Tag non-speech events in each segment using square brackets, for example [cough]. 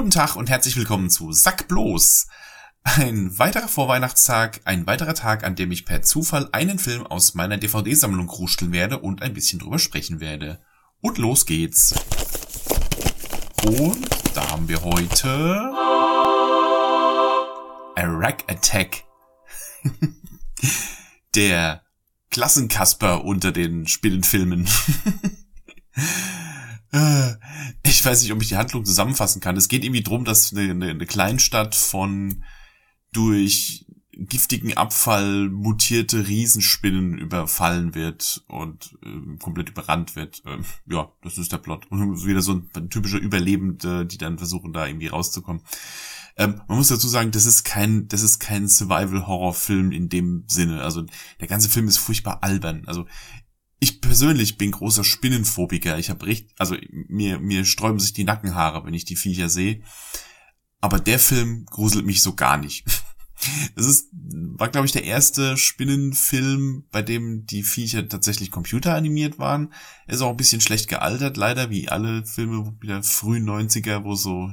Guten Tag und herzlich willkommen zu Sack bloß. Ein weiterer Vorweihnachtstag, ein weiterer Tag, an dem ich per Zufall einen Film aus meiner DVD-Sammlung krusteln werde und ein bisschen drüber sprechen werde. Und los geht's. Und da haben wir heute A Rack Attack. [laughs] Der Klassenkasper unter den Spinnenfilmen. [laughs] Äh, ich weiß nicht, ob ich die Handlung zusammenfassen kann. Es geht irgendwie drum, dass eine, eine, eine Kleinstadt von durch giftigen Abfall mutierte Riesenspinnen überfallen wird und äh, komplett überrannt wird. Ähm, ja, das ist der Plot. [laughs] Und wieder so ein, typischer Überlebende, die dann versuchen, da irgendwie rauszukommen. Ähm, man muss dazu sagen, das ist kein, das ist kein Survival-Horror-Film in dem Sinne. Also der ganze Film ist furchtbar albern. Also ich persönlich bin großer Spinnenphobiker. Ich habe richtig, also mir, mir sträuben sich die Nackenhaare, wenn ich die Viecher sehe. Aber der Film gruselt mich so gar nicht. [laughs] Es ist, war, glaube ich, der erste Spinnenfilm, bei dem die Viecher tatsächlich computeranimiert waren. Er ist auch ein bisschen schlecht gealtert, leider, wie alle Filme der frühen 90er, wo so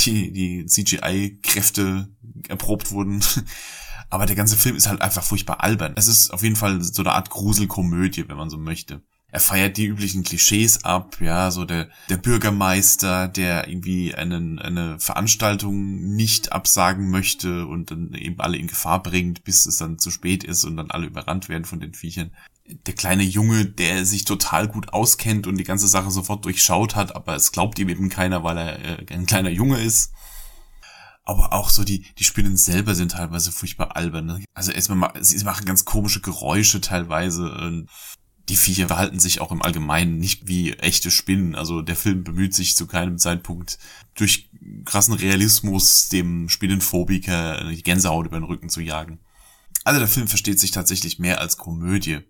die, die CGI-Kräfte erprobt wurden. Aber der ganze Film ist halt einfach furchtbar albern. Es ist auf jeden Fall so eine Art Gruselkomödie, wenn man so möchte. Er feiert die üblichen Klischees ab, ja, so der, der Bürgermeister, der irgendwie einen, eine Veranstaltung nicht absagen möchte und dann eben alle in Gefahr bringt, bis es dann zu spät ist und dann alle überrannt werden von den Viechern. Der kleine Junge, der sich total gut auskennt und die ganze Sache sofort durchschaut hat, aber es glaubt ihm eben keiner, weil er äh, ein kleiner Junge ist aber auch so die, die Spinnen selber sind teilweise furchtbar albern. Ne? Also erstmal, sie machen ganz komische Geräusche teilweise. Die Viecher verhalten sich auch im Allgemeinen nicht wie echte Spinnen. Also der Film bemüht sich zu keinem Zeitpunkt durch krassen Realismus dem Spinnenphobiker die Gänsehaut über den Rücken zu jagen. Also der Film versteht sich tatsächlich mehr als Komödie.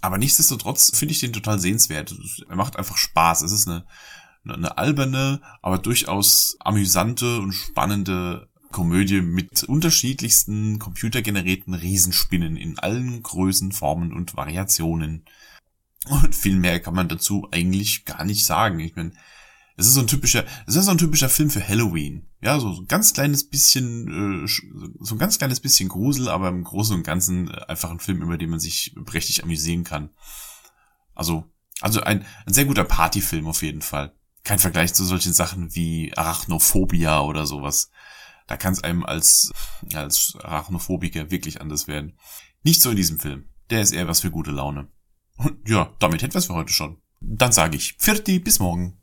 Aber nichtsdestotrotz finde ich den total sehenswert. Er macht einfach Spaß. Es ist eine eine alberne, aber durchaus amüsante und spannende Komödie mit unterschiedlichsten computergenerierten Riesenspinnen in allen Größen, Formen und Variationen. Und viel mehr kann man dazu eigentlich gar nicht sagen. Ich meine, es ist so ein typischer, es ist so ein typischer Film für Halloween. Ja, so, ein ganz kleines bisschen, äh, so ein ganz kleines bisschen Grusel, aber im Großen und Ganzen äh, einfach ein Film, über den man sich prächtig amüsieren kann. Also, also ein, ein sehr guter Partyfilm auf jeden Fall kein Vergleich zu solchen Sachen wie Arachnophobia oder sowas. Da kann es einem als, als Arachnophobiker wirklich anders werden. Nicht so in diesem Film. Der ist eher was für gute Laune. Und ja, damit hätten wir es für heute schon. Dann sage ich, Vierti, bis morgen.